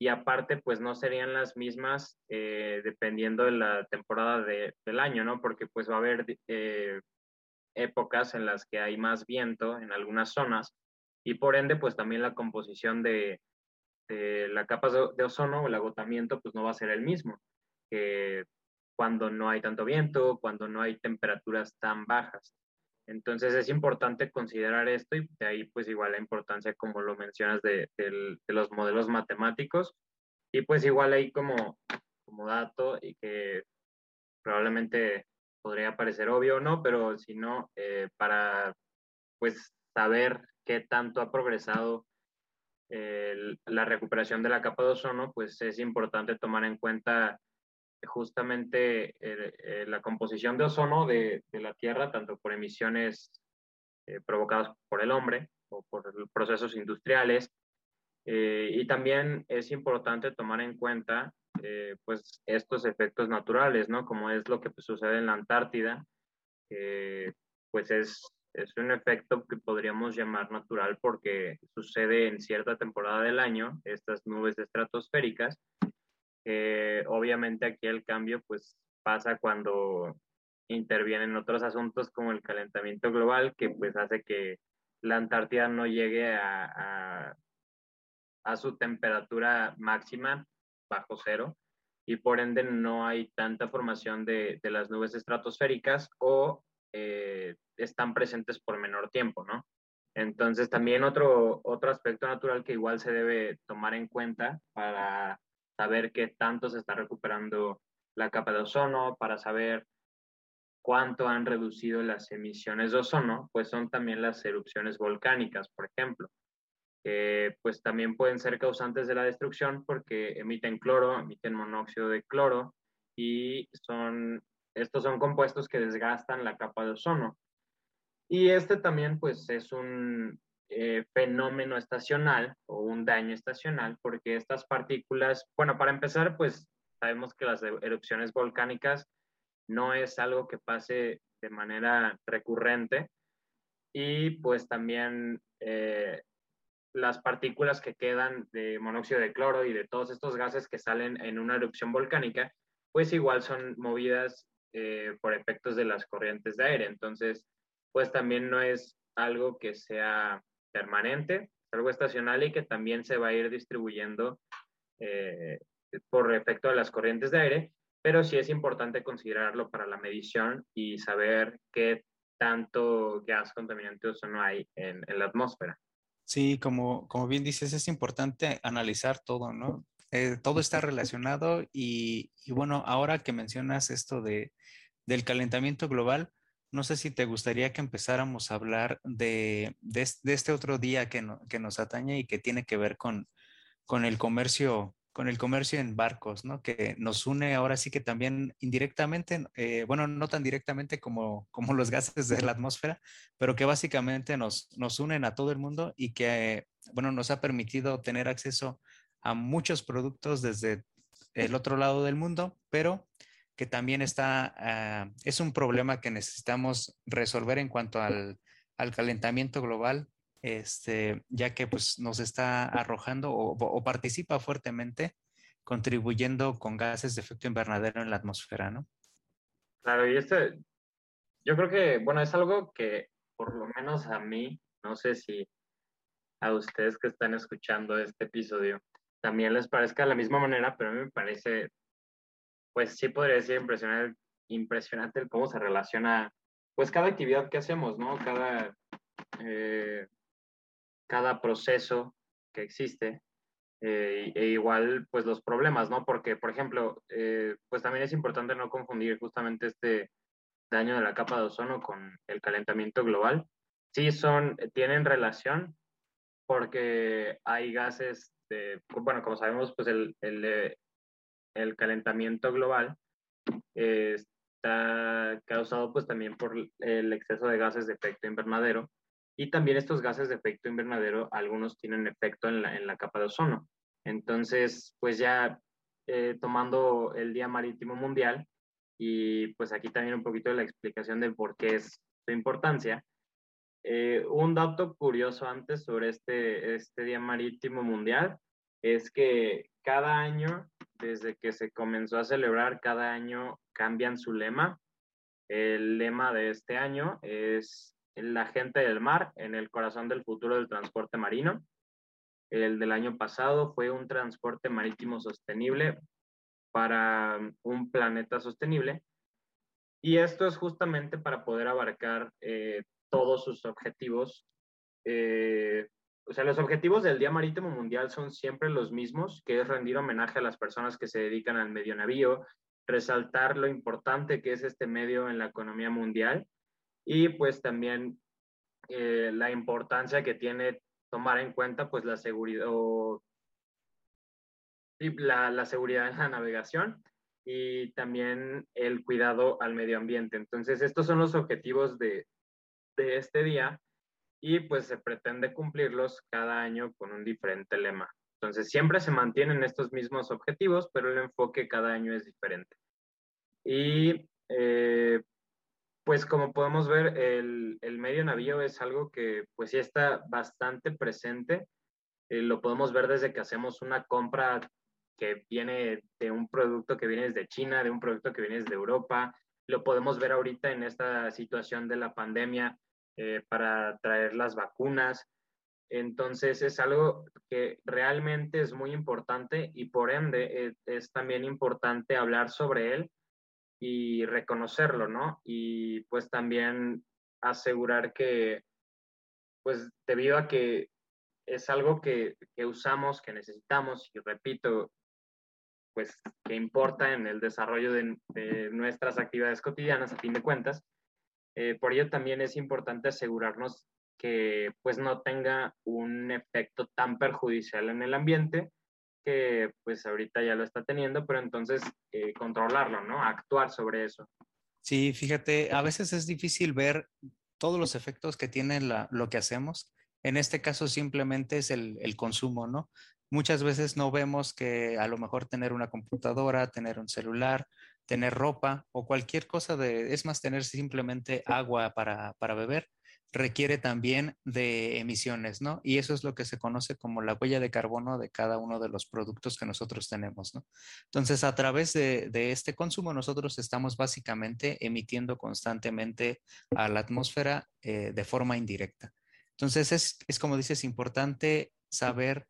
y aparte pues no serían las mismas eh, dependiendo de la temporada del año, ¿no? Porque pues va a haber eh, épocas en las que hay más viento en algunas zonas y por ende pues también la composición de, la capa de, ozono o el agotamiento pues no va a ser el mismo que cuando no hay tanto viento, cuando no hay temperaturas tan bajas. Entonces es importante considerar esto y de ahí pues igual la importancia, como lo mencionas, de, los modelos matemáticos. Y pues igual ahí como, como dato y que probablemente podría parecer obvio o no, pero si no, eh, para pues saber qué tanto ha progresado la recuperación de la capa de ozono, pues es importante tomar en cuenta justamente eh, eh, la composición de ozono de, la Tierra, tanto por emisiones eh, provocadas por el hombre o por procesos industriales. y también es importante tomar en cuenta pues estos efectos naturales, ¿no? Como es lo que pues, sucede en la Antártida, pues es, es un efecto que podríamos llamar natural porque sucede en cierta temporada del año, estas nubes estratosféricas, obviamente aquí el cambio pues pasa cuando intervienen otros asuntos como el calentamiento global que pues hace que la Antártida no llegue a, a, su temperatura máxima bajo cero y por ende no hay tanta formación de, de las nubes estratosféricas o eh, están presentes por menor tiempo, ¿no? Entonces también otro, otro aspecto natural que igual se debe tomar en cuenta para saber qué tanto se está recuperando la capa de ozono, para saber cuánto han reducido las emisiones de ozono, pues son también las erupciones volcánicas, por ejemplo, que pues también pueden ser causantes de la destrucción porque emiten cloro, emiten monóxido de cloro y son, estos son compuestos que desgastan la capa de ozono. Y este también pues es un eh, fenómeno estacional o un daño estacional, porque estas partículas, bueno, para empezar, pues sabemos que las erupciones volcánicas no es algo que pase de manera recurrente y pues también eh, las partículas que quedan de monóxido de cloro y de todos estos gases que salen en una erupción volcánica, pues igual son movidas eh, por efectos de las corrientes de aire. Entonces, pues también no es algo que sea permanente, algo estacional y que también se va a ir distribuyendo eh, por efecto de las corrientes de aire, pero sí es importante considerarlo para la medición y saber qué tanto gas contaminante no hay en, la atmósfera. Sí, como, como bien dices, es importante analizar todo, ¿no? Eh, todo está relacionado y, y, bueno, ahora que mencionas esto de, del calentamiento global, no sé si te gustaría que empezáramos a hablar de, este otro día que, nos atañe y que tiene que ver con, con el comercio con el comercio en barcos, ¿no? Que nos une ahora sí que también indirectamente, eh, bueno, no tan directamente como, como los gases de la atmósfera, pero que básicamente nos, nos unen a todo el mundo y que, bueno, nos ha permitido tener acceso a muchos productos desde el otro lado del mundo, pero que también está, ah, es un problema que necesitamos resolver en cuanto al, calentamiento global, este, ya que pues, nos está arrojando o, participa fuertemente contribuyendo con gases de efecto invernadero en la atmósfera, ¿no? Claro, y este, yo creo que, bueno, es algo que por lo menos a mí, no sé si a ustedes que están escuchando este episodio también les parezca de la misma manera, pero a mí me parece pues sí podría decir impresionante, cómo se relaciona, pues cada actividad que hacemos, ¿no? Cada, eh, cada proceso que existe. Eh, e igual, pues los problemas, ¿no? Porque, por ejemplo, eh, pues también es importante no confundir justamente este daño de la capa de ozono con el calentamiento global. Sí son, tienen relación porque hay gases de, bueno, como sabemos, pues el, el calentamiento global está causado pues también por el exceso de gases de efecto invernadero y también estos gases de efecto invernadero, algunos tienen efecto en la, en la capa de ozono. Entonces, pues ya eh, tomando el Día Marítimo Mundial y pues aquí también un poquito de la explicación de por qué es su importancia. Eh, un dato curioso antes sobre este, este Día Marítimo Mundial es que cada año, desde que se comenzó a celebrar, cada año cambian su lema. El lema de este año es la gente del mar en el corazón del futuro del transporte marino. El del año pasado fue un transporte marítimo sostenible para un planeta sostenible. Y esto es justamente para poder abarcar eh, todos sus objetivos eh, o sea, los objetivos del Día Marítimo Mundial son siempre los mismos, que es rendir homenaje a las personas que se dedican al medio navío, resaltar lo importante que es este medio en la economía mundial y pues también eh, la importancia que tiene tomar en cuenta pues la seguridad la, la seguridad en la navegación y también el cuidado al medio ambiente. Entonces, estos son los objetivos de, de este día y pues se pretende cumplirlos cada año con un diferente lema. Entonces siempre se mantienen estos mismos objetivos, pero el enfoque cada año es diferente. Y eh, pues como podemos ver, el, el, medio navío es algo que pues sí está bastante presente. Eh, lo podemos ver desde que hacemos una compra que viene de un producto que viene desde China, de un producto que viene desde Europa. Lo podemos ver ahorita en esta situación de la pandemia, eh, para traer las vacunas. Entonces es algo que realmente es muy importante y por ende es, es, también importante hablar sobre él y reconocerlo, ¿no? Y pues también asegurar que, pues debido a que es algo que, usamos, que necesitamos y repito, pues que importa en el desarrollo de, de nuestras actividades cotidianas a fin de cuentas, eh, por ello también es importante asegurarnos que pues no tenga un efecto tan perjudicial en el ambiente que pues ahorita ya lo está teniendo, pero entonces eh, controlarlo, ¿no? Actuar sobre eso. Sí, fíjate, a veces es difícil ver todos los efectos que tiene la, lo que hacemos. En este caso simplemente es el, el consumo, ¿no? Muchas veces no vemos que a lo mejor tener una computadora, tener un celular, tener ropa o cualquier cosa de, es más, tener simplemente agua para, para beber, requiere también de emisiones, ¿no? Y eso es lo que se conoce como la huella de carbono de cada uno de los productos que nosotros tenemos, ¿no? Entonces, a través de, de este consumo, nosotros estamos básicamente emitiendo constantemente a la atmósfera eh, de forma indirecta. Entonces, es, es como dices, importante saber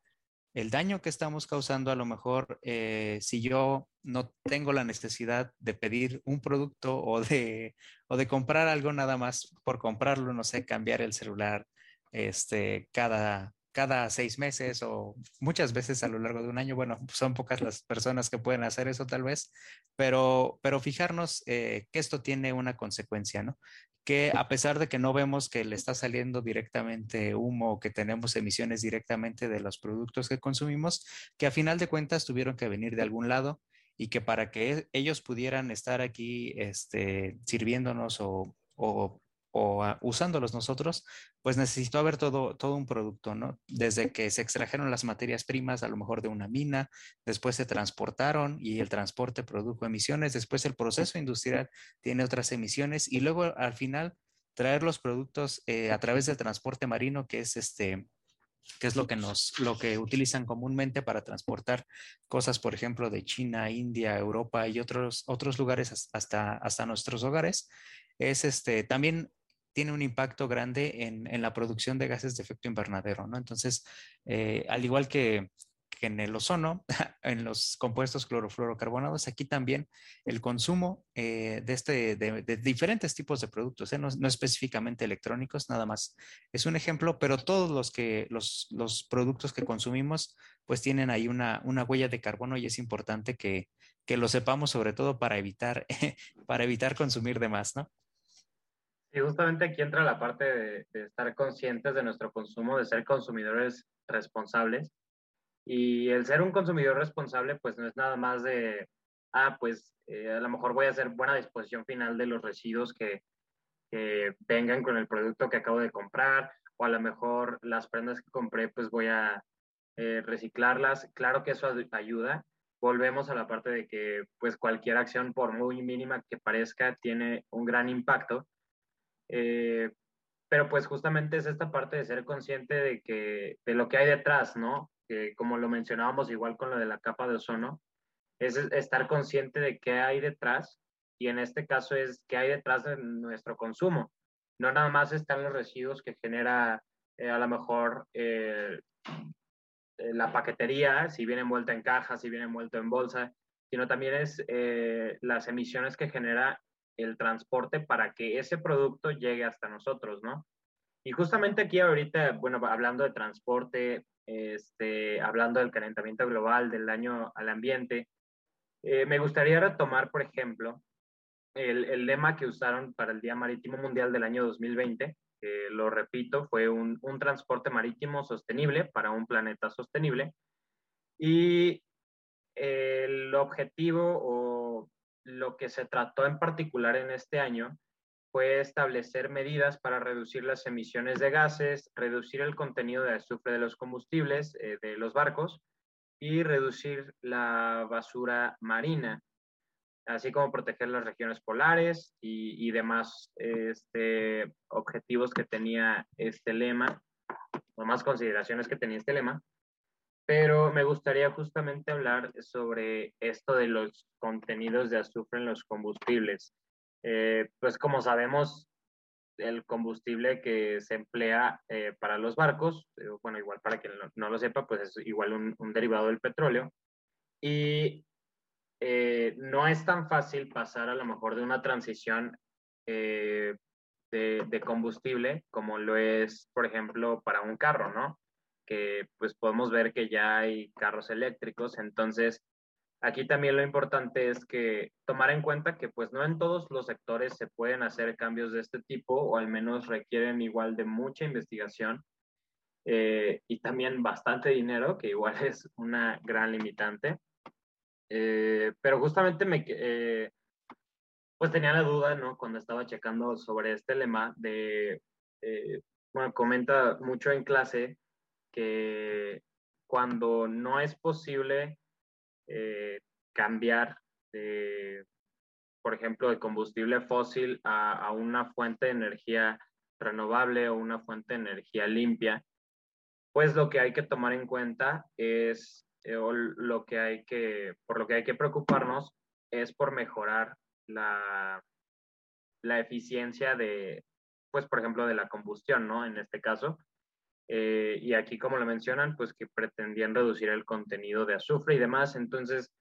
el daño que estamos causando, a lo mejor eh, si yo no tengo la necesidad de pedir un producto o de, o de comprar algo nada más por comprarlo, no sé, cambiar el celular este, cada, cada seis meses o muchas veces a lo largo de un año. Bueno, son pocas las personas que pueden hacer eso tal vez, pero, pero fijarnos eh, que esto tiene una consecuencia, ¿no? Que a pesar de que no vemos que le está saliendo directamente humo o que tenemos emisiones directamente de los productos que consumimos, que a final de cuentas tuvieron que venir de algún lado y que para que ellos pudieran estar aquí este, sirviéndonos o, o o usándolos nosotros, pues necesitó haber todo, todo un producto, ¿no? Desde que se extrajeron las materias primas, a lo mejor de una mina, después se transportaron y el transporte produjo emisiones, después el proceso industrial tiene otras emisiones y luego al final traer los productos eh, a través del transporte marino, que es este que es lo que nos lo que utilizan comúnmente para transportar cosas, por ejemplo, de China, India, Europa y otros otros lugares hasta hasta nuestros hogares. Es este también tiene un impacto grande en, en, la producción de gases de efecto invernadero, ¿no? Entonces, eh, al igual que, que en el ozono, en los compuestos clorofluorocarbonados, aquí también el consumo eh, de, este, de, diferentes tipos de productos, ¿eh? no, específicamente electrónicos, nada más. Es un ejemplo, pero todos los, que, los, los productos que consumimos pues tienen ahí una, una, huella de carbono y es importante que, que lo sepamos sobre todo para evitar, para evitar consumir de más, ¿no? Y justamente aquí entra la parte de, de, estar conscientes de nuestro consumo, de ser consumidores responsables. Y el ser un consumidor responsable, pues no es nada más de, ah, pues eh, a lo mejor voy a hacer buena disposición final de los residuos que, que vengan con el producto que acabo de comprar, o a lo mejor las prendas que compré, pues voy a eh, reciclarlas. Claro que eso ayuda. Volvemos a la parte de que, pues cualquier acción, por muy mínima que parezca, tiene un gran impacto eh, pero pues justamente es esta parte de ser consciente de, que, de lo que hay detrás, ¿no? Que como lo mencionábamos igual con lo de la capa de ozono, es estar consciente de qué hay detrás y en este caso es qué hay detrás de nuestro consumo. No nada más están los residuos que genera eh, a lo mejor eh, la paquetería, si viene envuelta en caja, si viene envuelto en bolsa, sino también es las emisiones que genera el transporte para que ese producto llegue hasta nosotros, ¿no? Y justamente aquí ahorita, bueno, hablando de transporte, este, hablando del calentamiento global, del daño al ambiente, eh, me gustaría retomar, por ejemplo, el, el, lema que usaron para el Día Marítimo Mundial del año 2020, que lo repito, fue un, un transporte marítimo sostenible para un planeta sostenible. Y el objetivo o lo que se trató en particular en este año fue establecer medidas para reducir las emisiones de gases, reducir el contenido de azufre de los combustibles eh, de los barcos y reducir la basura marina, así como proteger las regiones polares y, demás este, objetivos que tenía este lema, o más consideraciones que tenía este lema pero me gustaría justamente hablar sobre esto de los contenidos de azufre en los combustibles. Eh, pues como sabemos, el combustible que se emplea eh, para los barcos, eh, bueno, igual para quien no, lo sepa, pues es igual un, derivado del petróleo. Y no es tan fácil pasar a lo mejor de una transición de, de combustible como lo es, por ejemplo, para un carro, ¿no? Que pues podemos ver que ya hay carros eléctricos, entonces aquí también lo importante es que tomar en cuenta que pues no en todos los sectores se pueden hacer cambios de este tipo o al menos requieren igual de mucha investigación eh, y también bastante dinero, que igual es una gran limitante. Eh, pero justamente me, eh, pues tenía la duda, ¿no? Cuando estaba checando sobre este lema de, bueno, comenta mucho en clase que cuando no es posible eh, cambiar, por ejemplo, de combustible fósil a, una fuente de energía renovable o una fuente de energía limpia, pues lo que hay que tomar en cuenta es, eh, o lo que hay que, por lo que hay que preocuparnos es por mejorar la, la eficiencia de, pues, por ejemplo, de la combustión, ¿no? En este caso, eh, y aquí, como lo mencionan, pues que pretendían reducir el contenido de azufre y demás. Entonces,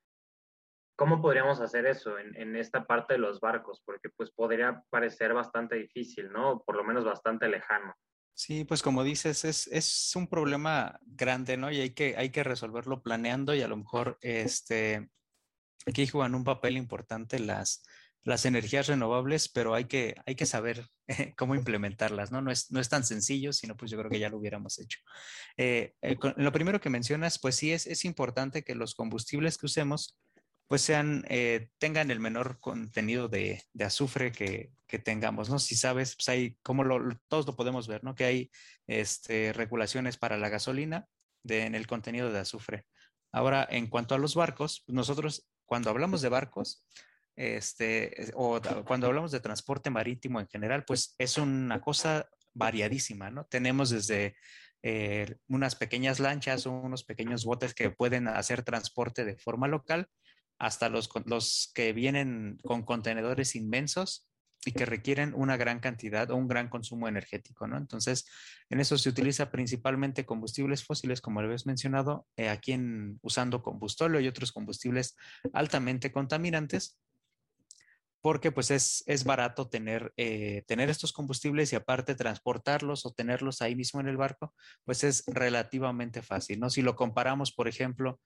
¿cómo podríamos hacer eso en, en, esta parte de los barcos? Porque pues podría parecer bastante difícil, ¿no? Por lo menos bastante lejano. Sí, pues como dices, es, es un problema grande, ¿no? Y hay que, hay que resolverlo planeando y a lo mejor este, aquí juegan un papel importante las, las energías renovables, pero hay que, hay que saber cómo implementarlas, ¿no? No es, no es tan sencillo, sino pues yo creo que ya lo hubiéramos hecho. Eh, eh, lo primero que mencionas, pues sí es, es importante que los combustibles que usemos pues sean, eh, tengan el menor contenido de, azufre que, que, tengamos, ¿no? Si sabes, pues hay, como todos lo podemos ver, ¿no? Que hay este, regulaciones para la gasolina en el contenido de azufre. Ahora, en cuanto a los barcos, nosotros cuando hablamos de barcos, este, o cuando hablamos de transporte marítimo en general, pues es una cosa variadísima, ¿no? Tenemos desde eh, unas pequeñas lanchas o unos pequeños botes que pueden hacer transporte de forma local, hasta los, los que vienen con contenedores inmensos y que requieren una gran cantidad o un gran consumo energético, ¿no? Entonces, en eso se utiliza principalmente combustibles fósiles, como habéis mencionado, eh, aquí en, usando combustóleo y otros combustibles altamente contaminantes, porque pues es, es barato tener, eh, tener estos combustibles y aparte transportarlos o tenerlos ahí mismo en el barco, pues es relativamente fácil, ¿no? Si lo comparamos, por ejemplo,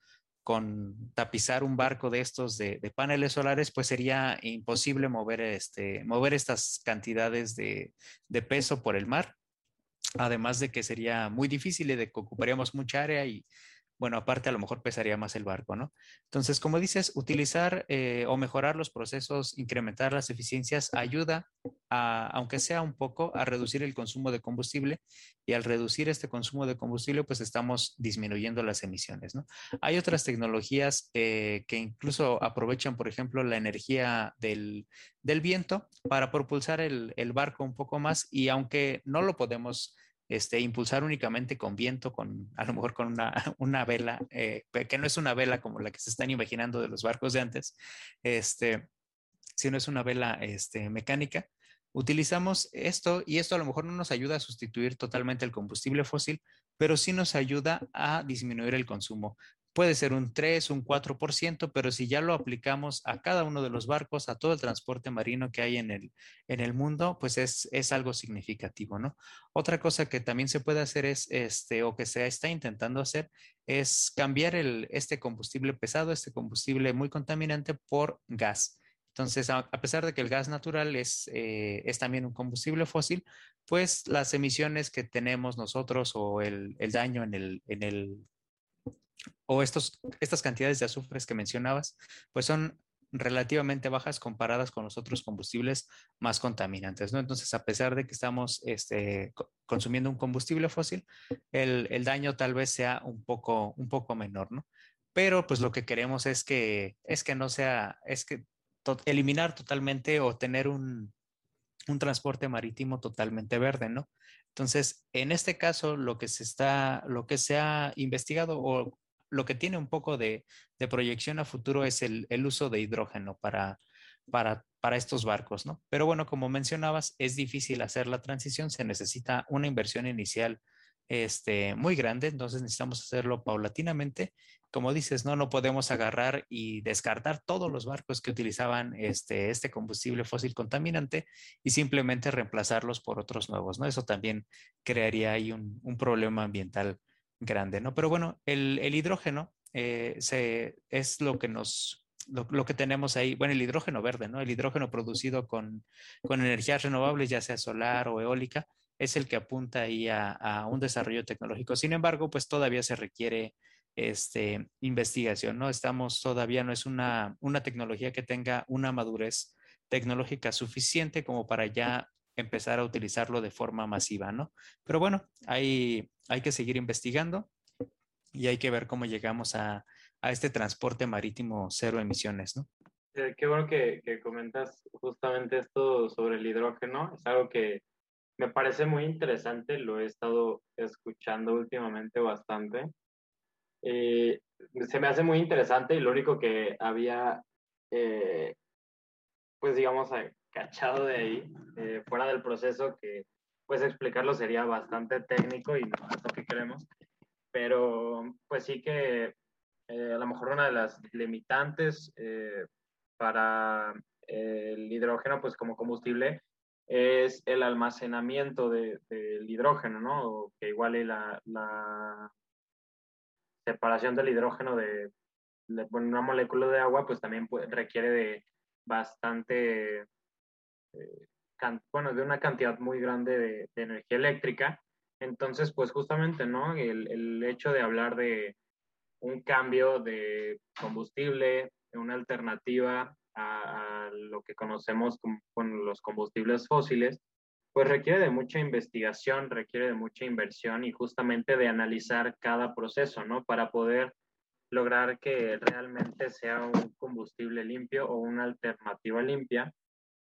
con tapizar un barco de estos de, paneles solares, pues sería imposible mover, este, mover estas cantidades de, de, peso por el mar. Además de que sería muy difícil y de que ocuparíamos mucha área y bueno, aparte a lo mejor pesaría más el barco, ¿no? Entonces, como dices, utilizar eh, o mejorar los procesos, incrementar las eficiencias, ayuda a, aunque sea un poco, a reducir el consumo de combustible y al reducir este consumo de combustible, pues estamos disminuyendo las emisiones, ¿no? Hay otras tecnologías eh, que incluso aprovechan, por ejemplo, la energía del, viento para propulsar el, el barco un poco más y aunque no lo podemos este, impulsar únicamente con viento, con a lo mejor con una, vela, eh, que no es una vela como la que se están imaginando de los barcos de antes, este, sino es una vela este, mecánica. Utilizamos esto y esto a lo mejor no nos ayuda a sustituir totalmente el combustible fósil, pero sí nos ayuda a disminuir el consumo puede ser un 3, un 4%, pero si ya lo aplicamos a cada uno de los barcos, a todo el transporte marino que hay en el, en el mundo, pues es, es algo significativo, ¿no? Otra cosa que también se puede hacer es, este, o que se está intentando hacer, es cambiar el, este combustible pesado, este combustible muy contaminante por gas. Entonces, a, pesar de que el gas natural es, eh, es también un combustible fósil, pues las emisiones que tenemos nosotros o el, el daño en el, en el o estos, estas cantidades de azufres que mencionabas, pues son relativamente bajas comparadas con los otros combustibles más contaminantes, ¿no? Entonces, a pesar de que estamos este, consumiendo un combustible fósil, el, el, daño tal vez sea un poco, un poco menor, ¿no? Pero pues lo que queremos es que, es que no sea, es que eliminar totalmente o tener un, un transporte marítimo totalmente verde, ¿no? Entonces, en este caso, lo que se está, lo que se ha investigado o lo que tiene un poco de, proyección a futuro es el, uso de hidrógeno para, estos barcos, ¿no? Pero bueno, como mencionabas, es difícil hacer la transición, se necesita una inversión inicial este, muy grande, entonces necesitamos hacerlo paulatinamente. Como dices, no, no podemos agarrar y descartar todos los barcos que utilizaban este, este combustible fósil contaminante y simplemente reemplazarlos por otros nuevos, ¿no? Eso también crearía ahí un problema ambiental grande, ¿no? Pero bueno, el, hidrógeno eh, se, es lo que nos, lo, que tenemos ahí, bueno, el hidrógeno verde, ¿no? El hidrógeno producido con, con energías renovables, ya sea solar o eólica, es el que apunta ahí a, un desarrollo tecnológico. Sin embargo, pues todavía se requiere este, investigación, ¿no? Estamos todavía, no es una, una tecnología que tenga una madurez tecnológica suficiente como para ya empezar a utilizarlo de forma masiva, ¿no? Pero bueno, hay, hay que seguir investigando y hay que ver cómo llegamos a, a este transporte marítimo cero emisiones, ¿no? Eh, qué bueno que, que, comentas justamente esto sobre el hidrógeno. Es algo que me parece muy interesante, lo he estado escuchando últimamente bastante. Eh, se me hace muy interesante y lo único que había, eh, pues digamos, cachado de ahí, eh, fuera del proceso, que pues explicarlo sería bastante técnico y no es lo que queremos, pero pues sí que eh, a lo mejor una de las limitantes eh, para el hidrógeno, pues como combustible, es el almacenamiento del hidrógeno, ¿no? que igual la, la separación del hidrógeno de, de, una molécula de agua, pues también requiere de bastante eh, bueno, de una cantidad muy grande de, energía eléctrica. Entonces, pues justamente, ¿no? El, el, hecho de hablar de un cambio de combustible, de una alternativa a, lo que conocemos con los combustibles fósiles, pues requiere de mucha investigación, requiere de mucha inversión y justamente de analizar cada proceso, ¿no? Para poder lograr que realmente sea un combustible limpio o una alternativa limpia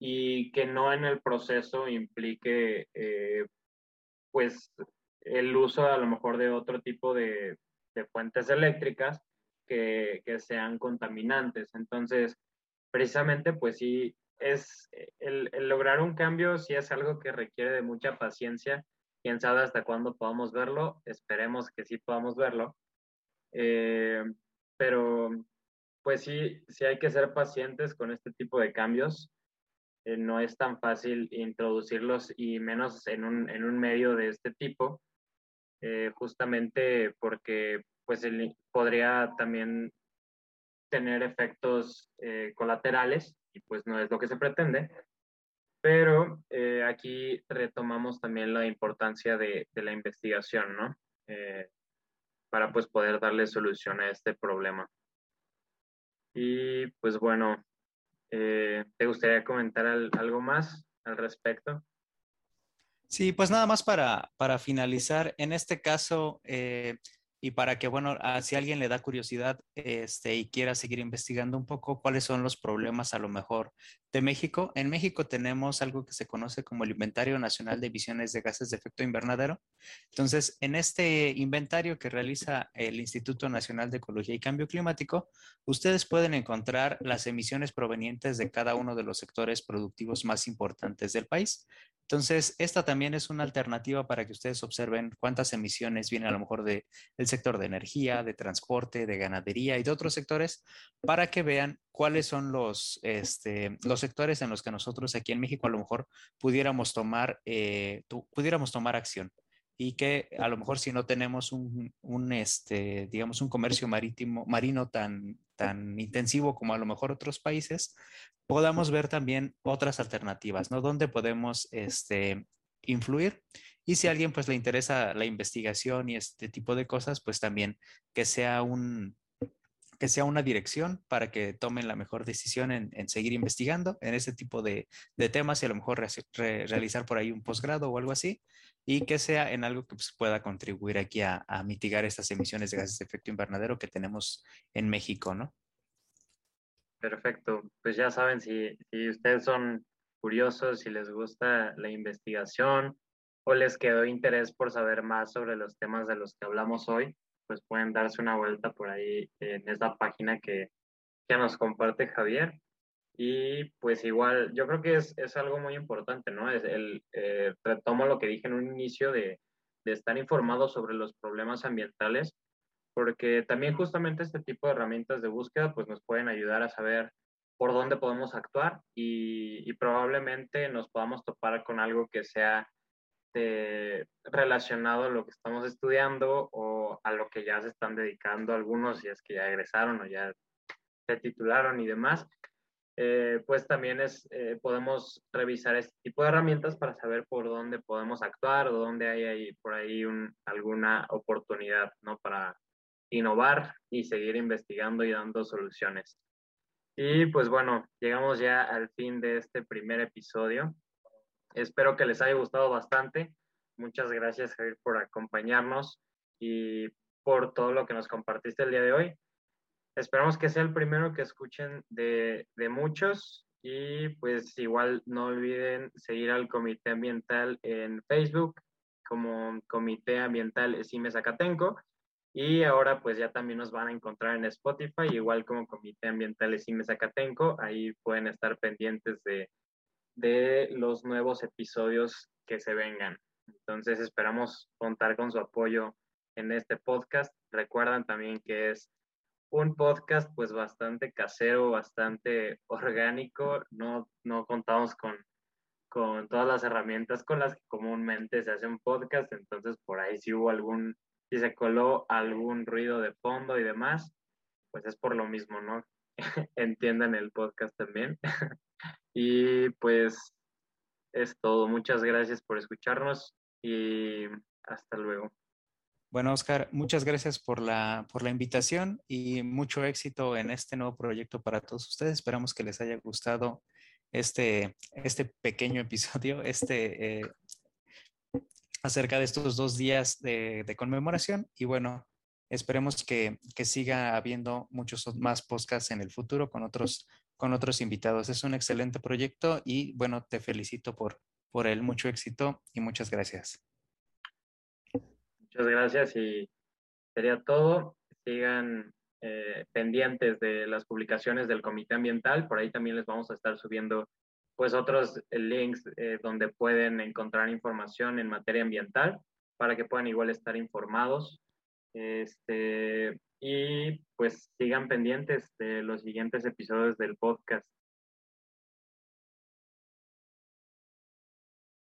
y que no en el proceso implique eh, pues el uso a lo mejor de otro tipo de, fuentes eléctricas que, sean contaminantes. Entonces, precisamente pues sí, es el, lograr un cambio sí es algo que requiere de mucha paciencia. Quién sabe hasta cuándo podamos verlo. Esperemos que sí podamos verlo. Eh, pero pues sí, sí hay que ser pacientes con este tipo de cambios. Eh, no es tan fácil introducirlos y menos en un, en un medio de este tipo, eh, justamente porque pues podría también tener efectos eh, colaterales y pues no es lo que se pretende. Pero aquí retomamos también la importancia de, de la investigación, ¿no? Para pues poder darle solución a este problema. Y pues bueno, ¿te gustaría comentar algo más al respecto? Sí, pues nada más para, para finalizar. En este caso, y para que, bueno, si alguien le da curiosidad este, y quiera seguir investigando un poco cuáles son los problemas a lo mejor de México. En México tenemos algo que se conoce como el Inventario Nacional de Emisiones de Gases de Efecto Invernadero. Entonces, en este inventario que realiza el Instituto Nacional de Ecología y Cambio Climático, ustedes pueden encontrar las emisiones provenientes de cada uno de los sectores productivos más importantes del país. Entonces, esta también es una alternativa para que ustedes observen cuántas emisiones vienen a lo mejor del sector de energía, de transporte, de ganadería y de otros sectores, para que vean cuáles son los, este, los sectores en los que nosotros aquí en México a lo mejor pudiéramos tomar, eh, pudiéramos tomar acción y que a lo mejor si no tenemos un, un, este, digamos, un comercio marítimo, marino tan, tan intensivo como a lo mejor otros países, podamos ver también otras alternativas, ¿no? Donde podemos este, influir. Y si a alguien pues le interesa la investigación y este tipo de cosas, pues también que sea un, que sea una dirección para que tomen la mejor decisión en, seguir investigando en ese tipo de, temas y a lo mejor realizar por ahí un posgrado o algo así y que sea en algo que pues, pueda contribuir aquí a, a, mitigar estas emisiones de gases de efecto invernadero que tenemos en México, ¿no? Perfecto. Pues ya saben, si, si ustedes son curiosos, si les gusta la investigación o les quedó interés por saber más sobre los temas de los que hablamos hoy, pues pueden darse una vuelta por ahí en esta página que, que nos comparte Javier. Y pues igual, yo creo que es, es algo muy importante, ¿no? Es el, eh, retomo lo que dije en un inicio de, de estar informados sobre los problemas ambientales porque también justamente este tipo de herramientas de búsqueda pues nos pueden ayudar a saber por dónde podemos actuar y, probablemente nos podamos topar con algo que sea relacionado a lo que estamos estudiando o a lo que ya se están dedicando algunos, si es que ya egresaron o ya se titularon y demás. Eh, pues también es, eh, podemos revisar este tipo de herramientas para saber por dónde podemos actuar o dónde hay ahí, por ahí un, alguna oportunidad, ¿no? Para, innovar y seguir investigando y dando soluciones. Y pues bueno, llegamos ya al fin de este primer episodio. Espero que les haya gustado bastante. Muchas gracias, Javier, por acompañarnos y por todo lo que nos compartiste el día de hoy. Esperamos que sea el primero que escuchen de, de muchos y pues igual no olviden seguir al Comité Ambiental en Facebook como Comité Ambiental Esime Zacatenco y ahora pues ya también nos van a encontrar en Spotify, igual como Comité Ambiental Cime Zacatenco. Ahí pueden estar pendientes de, de los nuevos episodios que se vengan. Entonces esperamos contar con su apoyo en este podcast. Recuerdan también que es un podcast pues bastante casero, bastante orgánico. No, no contamos con, con todas las herramientas con las que comúnmente se hace un podcast. Entonces por ahí si hubo algún si se coló algún ruido de fondo y demás, pues es por lo mismo, ¿no? Entiendan el podcast también. y pues es todo. Muchas gracias por escucharnos y hasta luego. Bueno, Oscar, muchas gracias por la, por la invitación y mucho éxito en este nuevo proyecto para todos ustedes. Esperamos que les haya gustado este, este pequeño episodio, este eh, acerca de estos dos días de, conmemoración y bueno, esperemos que, siga habiendo muchos más podcasts en el futuro con otros, con otros invitados. Es un excelente proyecto y bueno, te felicito por, por él. Mucho éxito y muchas gracias. Muchas gracias y sería todo. Sigan eh, pendientes de las publicaciones del Comité Ambiental. Por ahí también les vamos a estar subiendo pues otros links eh, donde pueden encontrar información en materia ambiental para que puedan igual estar informados. Este, y pues sigan pendientes de los siguientes episodios del podcast.